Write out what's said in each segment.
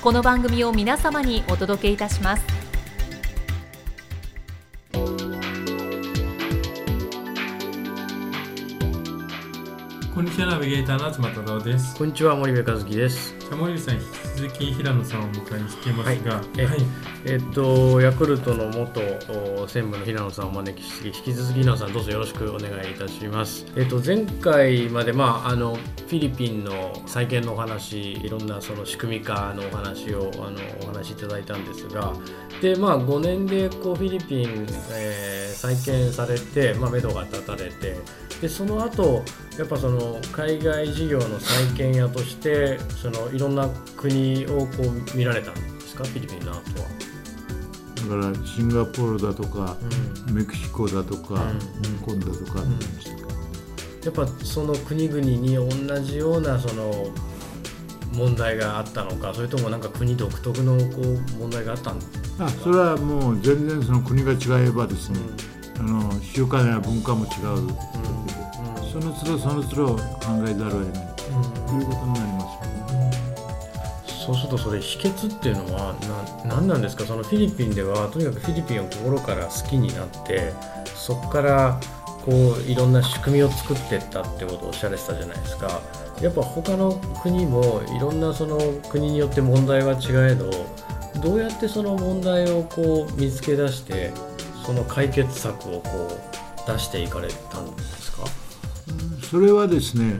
この番組を皆様にお届けいたします。こんにちはナビゲーターの東太郎ですこんにちは森部和樹です。さあ森部さん引き続き平野さんをお迎えしていますが、ええっとヤクルトの元お専務の平野さんをお招きして引き続き平野さんどうぞよろしくお願いいたします。えっと前回までまああのフィリピンの再建のお話いろんなその仕組み化のお話をあのお話しいただいたんですが、でまあ5年でこうフィリピン、えー再建されてまあ目処が立たれて。でその後やっぱその海外事業の再建屋としてそのいろんな国をこう見られたんですか？フィリピンの後は。だからシンガポールだとか、メキシコだとか、うん。香港だとか、ん。やっぱその国々に同じようなその問題があったのか？それともなんか国独特のこう問題があったんですか？あそれはもう全然その国が違えばですね、あの習慣や文化も違う、その都度その都度考えざるを得ない。ということになりますよ。ね。そうするとそれ秘訣っていうのはな何なんですか？そのフィリピンではとにかくフィリピンを心から好きになってそこからこういろんな仕組みを作っていったってことをおっしゃられてたじゃないですか。やっぱ他の国もいろんなその国によって問題は違えどどうやってその問題をこう見つけ出してその解決策をこう出していかれたんですか？それはですね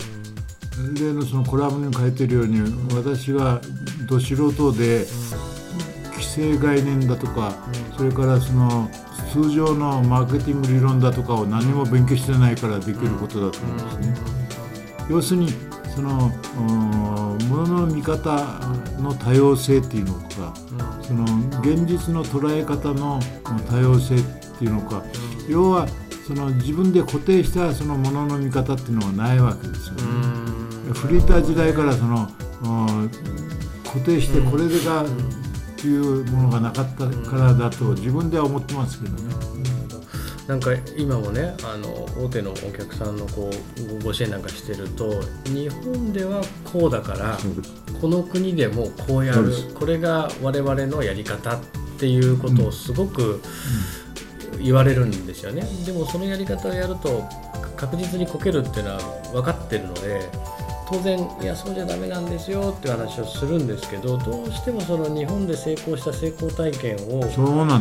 例のそのコラムに書いてるように私はど素人で規制概念だとかそれからその通常のマーケティング理論だとかを何も勉強してないからできることだと思うんですね。要するにそのものの見方の多様性っていうのかその現実の捉え方の多様性っていうのか要はその自分で固定したそのものの見方っていうのがないわけですよね。フリーター時代からそのうん固定してこれがっていうものがなかったからだと自分では思ってますけどね。なんか今もねあの大手のお客さんのこうごご支援なんかしてると日本ではこうだからこの国でもこうやる。これが我々のやり方っていうことをすごく言われるんですよね、でもそのやり方をやると確実にこけるっていうのは分かってるので当然いやそうじゃダメなんですよっていう話をするんですけどどうしてもその日本で成功した成功体験を。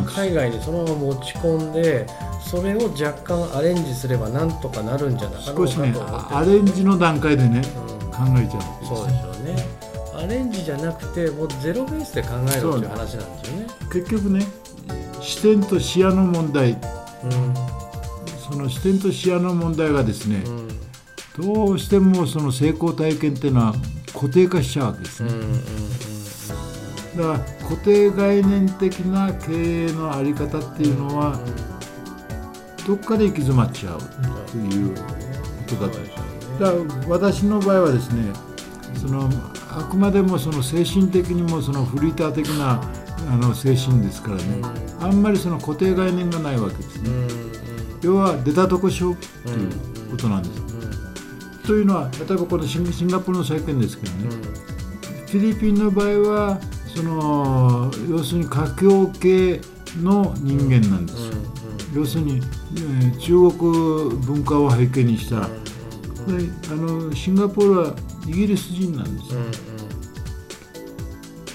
海外にそのまま持ち込んでそれを若干アレンジすればなんとかなるんじゃなかろうかとねアレンジの段階でねうん。考えちゃうんそうでしょうね。アレンジじゃなくてもうゼロベースで考えろっていう話なんですよね。結局ね視点と視野の問題。その視点と視野の問題がですねうん。うんどうしてもその成功体験っていうのは固定化しちゃうわけですね。うんうんうん。だから固定概念的な経営のあり方っていうのはどっかで行き詰まっちゃうということだと。だから私の場合はですねそのあくまでもその精神的にもそのフリーター的なあの精神ですからね。あんまりその固定概念がないわけですね。要は出たとこ勝負ということなんです。というのは例えばこのシンガポールの再建ですけどね。フィリピンの場合はその要するに華僑系の人間なんです。よ要するに、えー中国文化を背景にした。であのシンガポールはイギリス人なんです。よ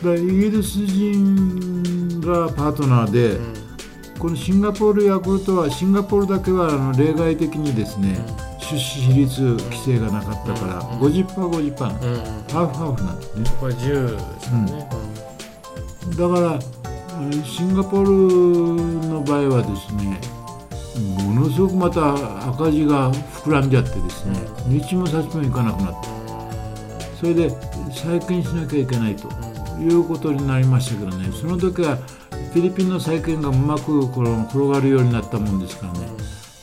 だイギリス人がパートナーで、このシンガポールヤクルトはシンガポールだけはあの例外的にですね、出資比率規制がなかったから、50%、50%うんうん。ハーフハーフなんですね。これ10ですよね、だからえーシンガポールの場合はですねものすごくまた赤字が膨らんじゃってですね道も先も行かなくなってそれで再建しなきゃいけないということになりましたけどね。その時はフィリピンの再建がうまくこの転がるようになったもんですからね。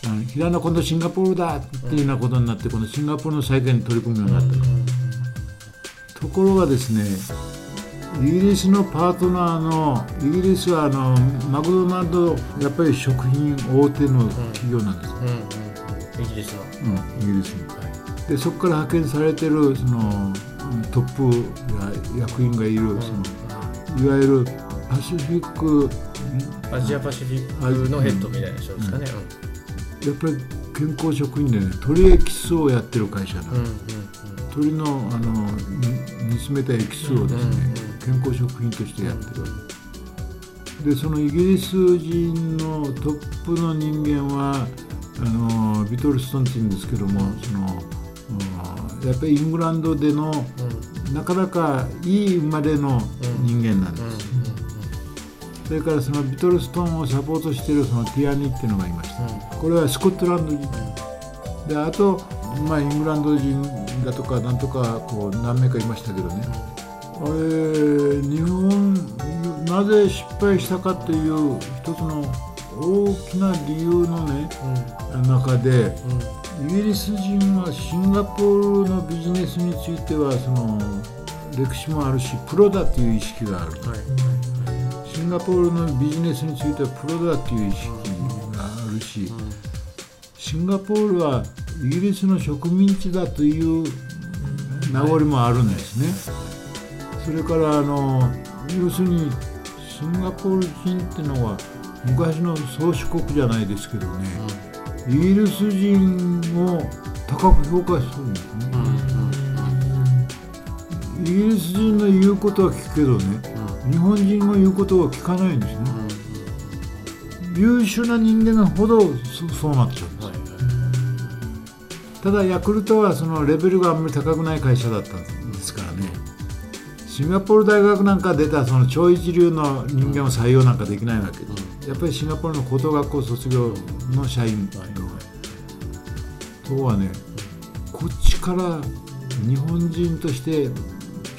あの平野今度シンガポールだっていうようなことになってこのシンガポールの再建に取り組むようになった。ところがですねイギリスのパートナーのイギリスはあのマクドナルドやっぱり食品大手の企業なんです、うん。うん。うん。イギリスの、うん。イギリスの。でそこから派遣されてるそのうんトップや役員がいるそのいわゆるパシフィックアジアパシフィックのヘッドみたいな人ですかね、やっぱり健康食品でね鳥エキスをやってる会社なの、うんうんうん。鳥のあのに煮詰めたエキスをですね、健康食品としてやってる。でそのイギリス人のトップの人間はあのビトルストンって言うんですけどもその、うんやっぱりイングランドでのなかなかいい生まれの人間なんです、それからそのビトルストンをサポートしているそのティアニっていうのがいました、これはスコットランド人、であと、まあ、イングランド人だとかなんとかこう何名かいましたけどね、あれ日本なぜ失敗したかという一つの大きな理由のね中でイギリス人はシンガポールのビジネスについてはその歴史もあるしプロだという意識がある。はいシンガポールのビジネスについてはプロだという意識があるし、シンガポールはイギリスの植民地だという名残もあるんですね。それからあの要するにシンガポール人っていうのは昔の宗主国じゃないですけどね、イギリス人を高く評価するんですね。イギリス人の言うことは聞くけどね、日本人の言うことは聞かないんですね、優秀な人間ほどそそうなっちゃうんです、ただヤクルトはそのレベルがあんまり高くない会社だったんですからね。シンガポール大学なんか出たその超一流の人間を採用なんかできないわけで、やっぱりシンガポールの高等学校卒業の社員とはねこっちから日本人として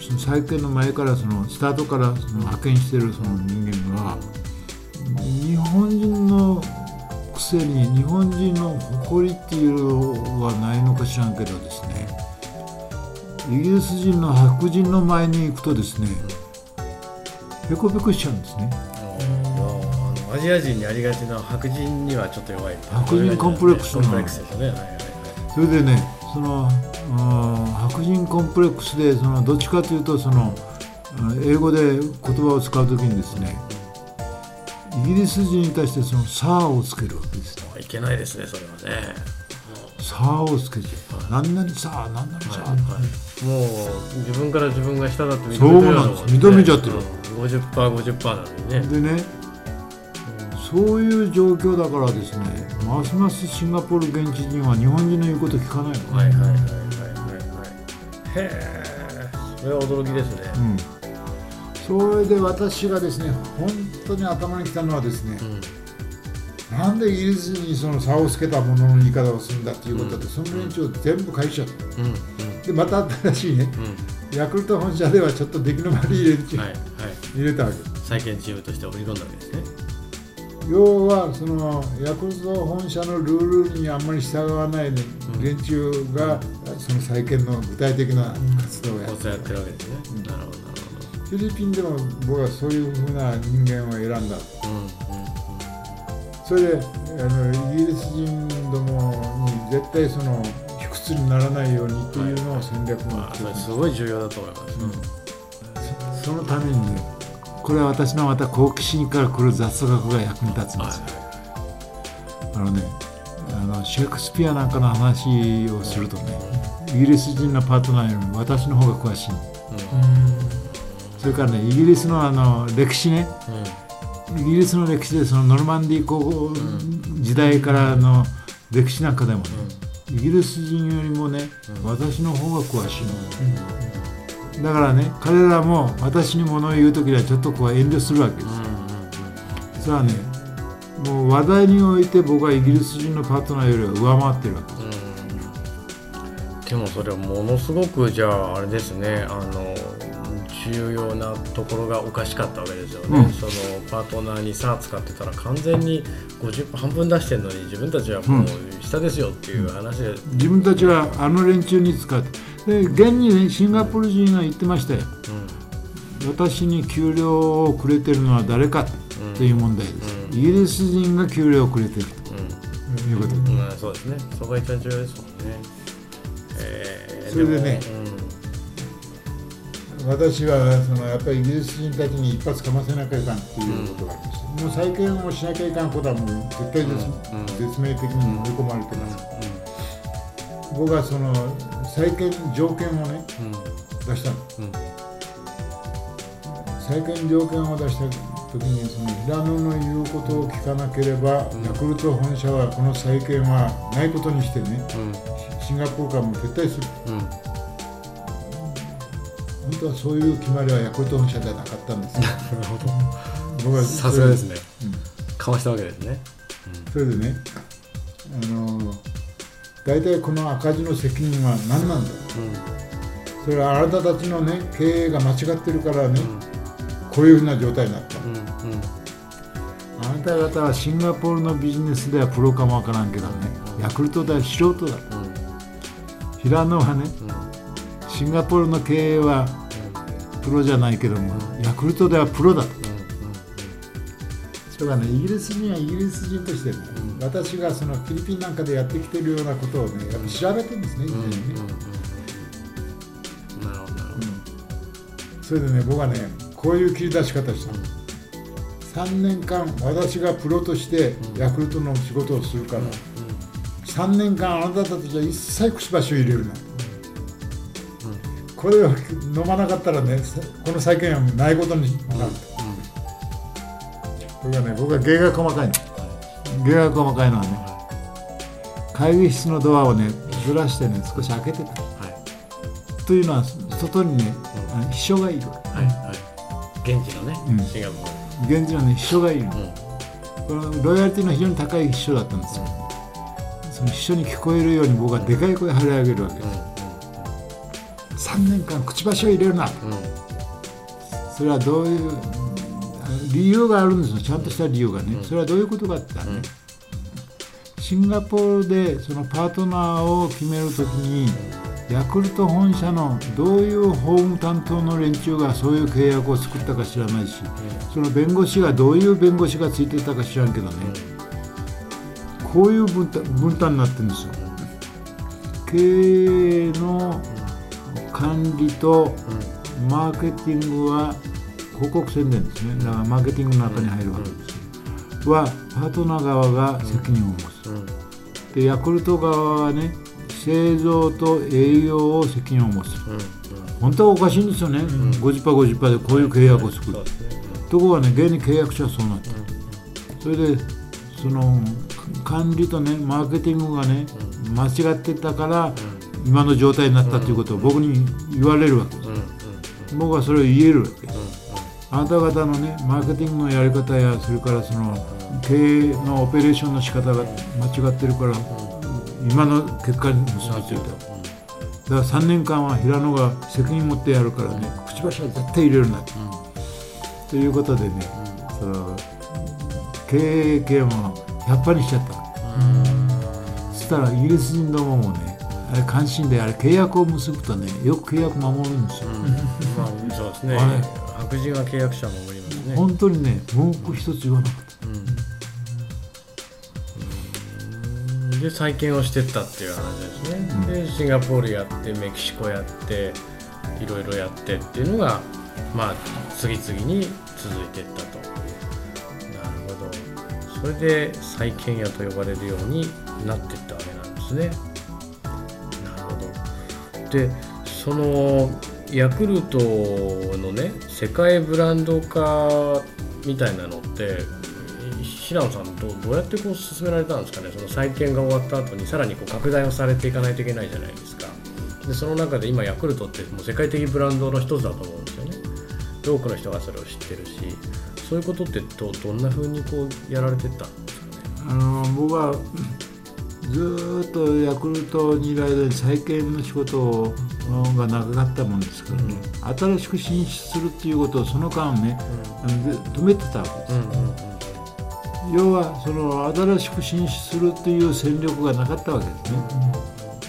その再建の前からそのスタートからその派遣してるその人間が日本人のくせに日本人の誇りっていうのはないのか知らんけどですね。イギリス人の白人の前に行くとですねペコペコしちゃうんですね。ジア人にありがちな白人にはちょっと弱い白人コンプレックスコンプレックスですよね。はいはいはい。それでねその白人コンプレックスでそのどっちかというとそのあ英語で言葉を使う時にですねイギリス人に対してその「さあ」をつけるわけですねいけないですねそれはね「さあ」をつけて「何々さあ何々さあ」もう自分から自分が下だって認めてるそうなんです。認めちゃってる。うん、50%50% なのにね。でねそういう状況だからですねますますシンガポール現地人は日本人の言うこと聞かないの、はいはいはいはい。はいはいへえそれは驚きですね。うん、それで私がですね本当に頭にきたのはですね、なんでイギリスにその差をつけたものの言い方をするんだっていうことで、その連中を全部返しちゃった。うん。うん。でまた新しいねヤクルト本社ではちょっと出来の悪い連中、はいはい。入れたわけ。再建チームとして送り込んだわけですね要はそのヤクルト本社のルールにあんまり従わない連中がその再建の具体的な活動をやってるわけですね、なるほどフィリピンでも僕はそういうふうな人間を選んだ。ほどそれであのイギリス人どもに絶対その卑屈にならないようにというのを戦略うんまあすごい重要だと思います、そそのためにねこれは私のまた好奇心から来る雑学が役に立つんですよ、あのねあのシェイクスピアなんかの話をするとねイギリス人のパートナーよりも私の方が詳しい。それからねイギリスのあの歴史ね。イギリスの歴史でそのノルマンディー公時代からの歴史なんかでもね、イギリス人よりもね、私の方が詳しいの、だからね彼らも私に物を言う時にはちょっとこう遠慮するわけです、それはねもう話題において僕はイギリス人のパートナーよりは上回ってるわけです。でもそれはものすごくじゃああれですねあの重要なところがおかしかったわけですよね、うん。そのパートナーにさ使ってたら完全に50半分出してるのに自分たちはもう下ですよっていう話で、自分たちはあの連中に使ってで現にねシンガポール人が言ってましたよ私に給料をくれてるのは誰かという問題です、うん。イギリス人が給料をくれてる。うん。ということうん、そうですね。そこが一番重要ですもんね、えーそれでねも私はそのやっぱりイギリス人たちに一発かませなきゃいかんっていうことがありました、もう再建をしなきゃいかんことはもう絶対絶,、うん。絶命的に追い込まれてます、僕はその再建条件をねうん。うん出したの。うん。再建条件を出した時にその平野の言うことを聞かなければ、うん。ヤクルト本社はこの再建はないことにしてねうん。シシンガポールからもう撤退する。うん。本当はそういう決まりはヤクルト本社ではなかったんですよ。なるほど。僕はさすがですね。うん。かわしたわけですね。それでねあの大体この赤字の責任は何なんだそれはあなたたちのね経営が間違ってるからね、こういうふうな状態になった。うんうん。うんあなた方はシンガポールのビジネスではプロかもわからんけどね、ヤクルトでは素人だ。平野はね、シンガポールの経営はプロじゃないけども、ヤクルトではプロだと。それがね、イギリス人はイギリス人としてね、私がそのフィリピンなんかでやってきてるようなことをね、やっぱ調べてるんですね、以前に。ね。なるほどなるほど。それでね、僕はね、こういう切り出し方したの。3年間、私がプロとしてヤクルトの仕事をするから、3年間あなたたちは一切くちばしを入れるな、これを飲まなかったらねこの債権はないことになる。と、これがね僕は芸が細かいの。芸が細かいのはね会議室のドアをねずらしてね少し開けてた。はい。というのは外にね、あの秘書がいる。はいはい。現地のねうん。シンガポー現地のね秘書がいるうん。このロイヤリティの非常に高い秘書だったんですよ、その秘書に聞こえるように僕はでかい声張り上げるわけです、3年間くちばしを入れるなうんうん。それはどういううん理由があるんですよ。ちゃんとした理由がね、それはどういうことかって言ったらね、シンガポールでそのパートナーを決めるときにヤクルト本社のどういう法務担当の連中がそういう契約を作ったか知らないし、その弁護士がどういう弁護士がついてたか知らんけどね、こういう分担分担になってるんですよ。経営の管理とマーケティングは広告宣伝ですね。だからマーケティングの中に入るわけですよ、はパートナー側が責任を持つ、うん。でヤクルト側はね製造と営業を責任を持つ。うん。うん。本当はおかしいんですよね、50%、50%でこういう契約を作る。ところがね現に契約書はそうなってる、それでその管理とねマーケティングがね、間違ってたから、今の状態になったということを僕に言われるわけです、うん。うん。僕はそれを言えるわけあなた方のねマーケティングのやり方やそれからその経営のオペレーションの仕方が間違ってるから、今の結果に結びついた、だから3年間は平野が責任持ってやるからね、くちばしは絶対入れるな、ということでね、その経営権を100%にしちゃった、そしたらイギリス人どももねあれ関心であれ契約を結ぶとねよく契約守るんですよ、まあそうですね。あれ白人は契約者もおりますね。本当にね文句一つ言わなかったで再建をしてったっていう話ですね、でシンガポールやってメキシコやっていろいろやってっていうのがまあ次々に続いていったと。なるほど。それで再建屋と呼ばれるようになっていったわけなんですね。なるほど。でそのヤクルトのね世界ブランド化みたいなのって平野さんどうどうやってこう進められたんですかね？その再建が終わった後にさらにこう拡大をされていかないといけないじゃないですか。でその中で今ヤクルトってもう世界的ブランドの一つだと思うんですよね。多くの人がそれを知ってるし。そういうことってどどんな風にこうやられてったんですかね？あの僕はずっとヤクルトにいる間に再建の仕事をが長かったもんですからね、新しく進出するっていうことをその間ね、止めてたわけです、うんうん要はその新しく進出するっていう戦力がなかったわけですね、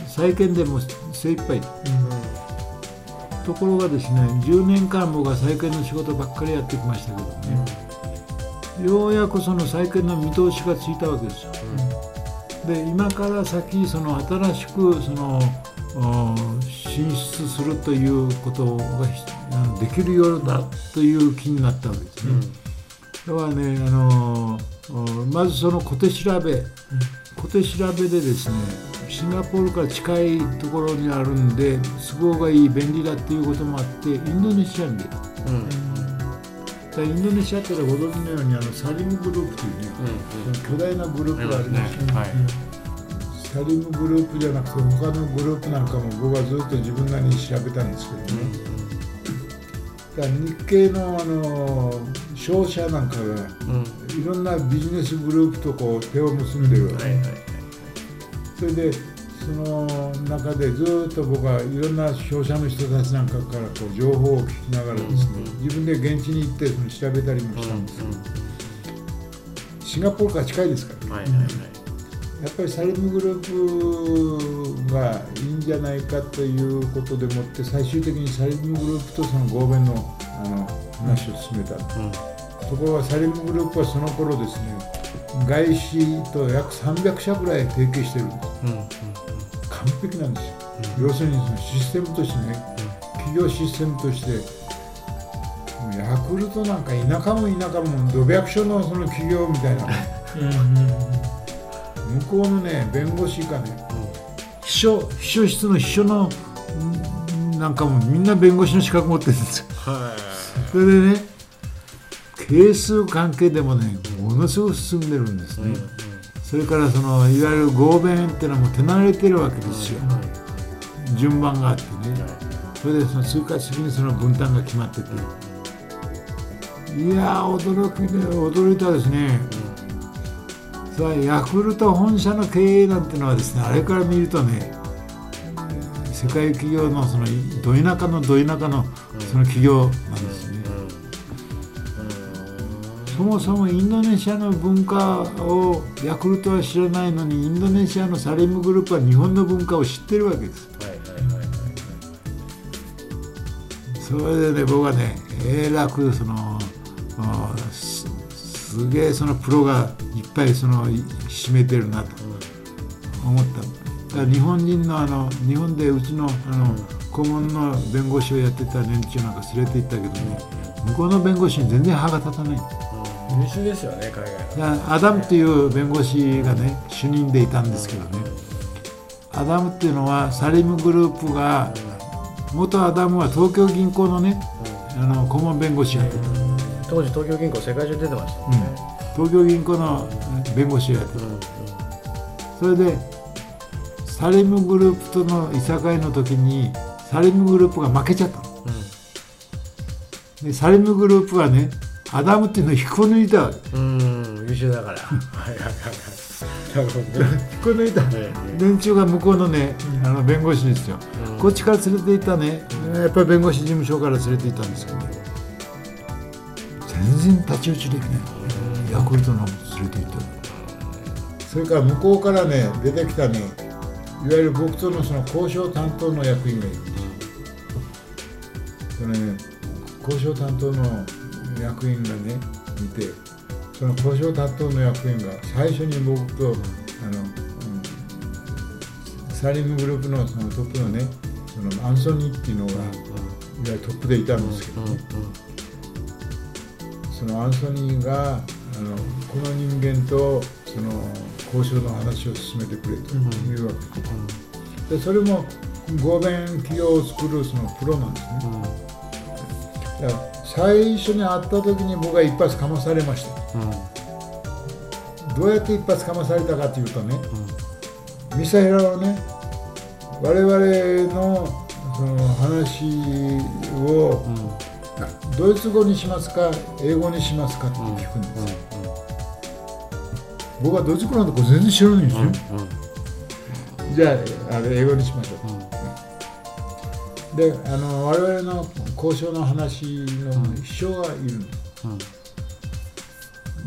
再建でも精一杯。ところがですね10年間僕は再建の仕事ばっかりやってきましたけどね、ようやくその再建の見通しがついたわけですよ、で今から先その新しくそのお進出するということができるようだという気になったわけですね、だからねあのおまずその小手調べ、小手調べでですねシンガポールから近いところにあるんで都合がいい便利だっていうこともあってインドネシアに出た。うん。だインドネシアってご存知のようにあのサリムグループというね、巨大なグループがありますよね、はいサリムグループじゃなくて他のグループなんかも僕はずっと自分なりに調べたんですけどね、だから日系のあの商社なんかがうん。いろんなビジネスグループとこう手を結んでるわけ、はいはい。それでその中でずっと僕はいろんな商社の人たちなんかからこう情報を聞きながらですね、自分で現地に行ってその調べたりもしたんですけど、シンガポールから近いですから、はいはいはいやっぱりサリムグループがいいんじゃないかということでもって最終的にサリムグループとその合弁のあの話を進めた、うん。ところがサリムグループはその頃ですね外資と約300社ぐらい提携してる。んですうんうん。完璧なんですよ、要するにそのシステムとしてね、企業システムとしてヤクルトなんか田舎も田舎も土百所のその企業みたいな向こうのね弁護士がね、秘書秘書室の秘書のんなんかもみんな弁護士の資格持ってるんですよ。はそれでね係数関係でもねものすごく進んでるんですね、それからそのいわゆる合弁っていうのはもう手慣れてるわけですよ、順番があってね、それでその通過的にその分担が決まってて、いやー驚きで驚いたですね、ヤクルト本社の経営なんてのはですねあれから見るとね世界企業のそのど田舎のど田舎のその企業なんですね、そもそもインドネシアの文化をヤクルトは知らないのにインドネシアのサリムグループは日本の文化を知ってるわけです。いはいはいはいそれでね僕はねえらくそのすげえそのプロがいっぱいそのい占めてるなと思った。だから日本人のあの日本でうちのあの顧問の弁護士をやってた連中なんか連れて行ったけどね向こうの弁護士に全然歯が立たない。優秀ですよね海外アダムっていう弁護士がね主任でいたんですけどね。アダムっていうのはサリムグループが元アダムは東京銀行のねあの顧問弁護士やってた当時東京銀行世界中出てましたもん。ね東京銀行の弁護士をやってた。それでサリムグループとのいさかいの時にサリムグループが負けちゃったの。でサリムグループはねアダムっていうのを引っこ抜いたわけ。うんうん優秀だから。はいはいはいはい。なるほどね引っこ抜いたえ連中が向こうのねあの弁護士ですよ、うん。こっちから連れて行ったね。やっぱり弁護士事務所から連れて行ったんですけどね全然太刀打ちできない。ヤクルトの連れて行ったそれから向こうからね出てきたねいわゆる僕とのその交渉担当の役員がいる。んですそのね交渉担当の役員がねいてその交渉担当の役員が最初に僕とあの、うんサリムグループのそのトップのねそのアンソニーっていうのがいわゆるトップでいたんですけどね、そのアンソニーがあのこの人間とその交渉の話を進めてくれというわけ。でそれも合弁企業を作るそのプロなんですね、だから最初に会った時に僕は一発かまされました。どうやって一発かまされたかというとね、ミサヘラはね我々のその話を、ドイツ語にしますか英語にしますかって聞くんです、僕はドイツ語なんてこれ全然知らないんですよ、じゃああれ英語にしましょう、であの我々の交渉の話の秘書がいるん。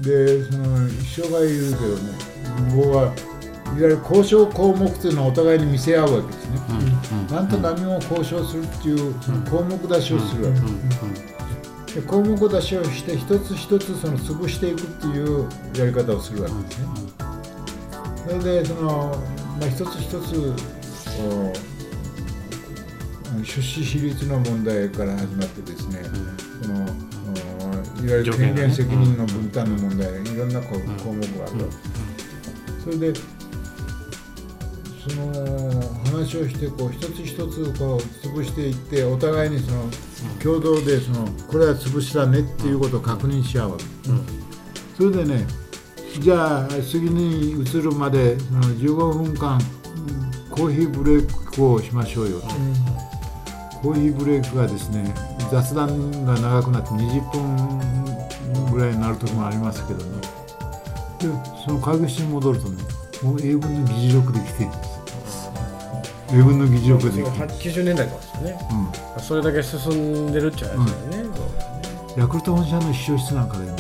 でその秘書がいるけどね僕はいわゆる交渉項目というのはお互いに見せ合うわけですね、なんと何も交渉するっていう項目出しをするわけです、で項目出しをして一つ一つその潰していくっていうやり方をするわけですね、それでその、まあ、一つ一つ出資比率の問題から始まってですね、そのおいわゆる権限責任の分担の問題、いろんな項目がある。それでその話をしてこう一つ一つこう潰していってお互いにその共同でそのこれは潰しだねっていうことを確認し合うわけ、それでねじゃあ次に移るまでその15分間コーヒーブレイクをしましょうよと、コーヒーブレイクがですね雑談が長くなって20分ぐらいになる時もありますけどねでその会議室に戻るとねもう英文の議事録できてるんです。英文の議事録でできてる、90年代からですよね。うそれだけ進んでるっちゃあれですよね、ん、ヤクルト本社の秘書室なんかでね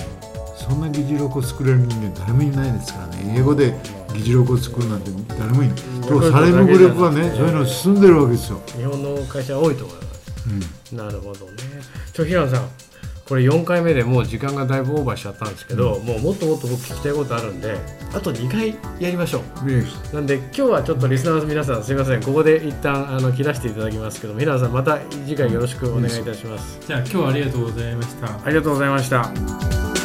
そんな議事録を作れる人間誰もいないですからね。英語で議事録を作るなんて誰もいない。とサレムグループはねそういうの進んでるわけですよ、日本の会社多いと思います。うん。なるほどね。平野さんこれ4回目でもう時間がだいぶオーバーしちゃったんですけど、もうもっともっと僕聞きたいことあるんであと2回やりましょう。いいですなんで今日はちょっとリスナーの皆さんすいません。ここで一旦あの切らせていただきますけども平野さんまた次回よろしくお願いいたします、じゃあ今日はありがとうございました。ありがとうございました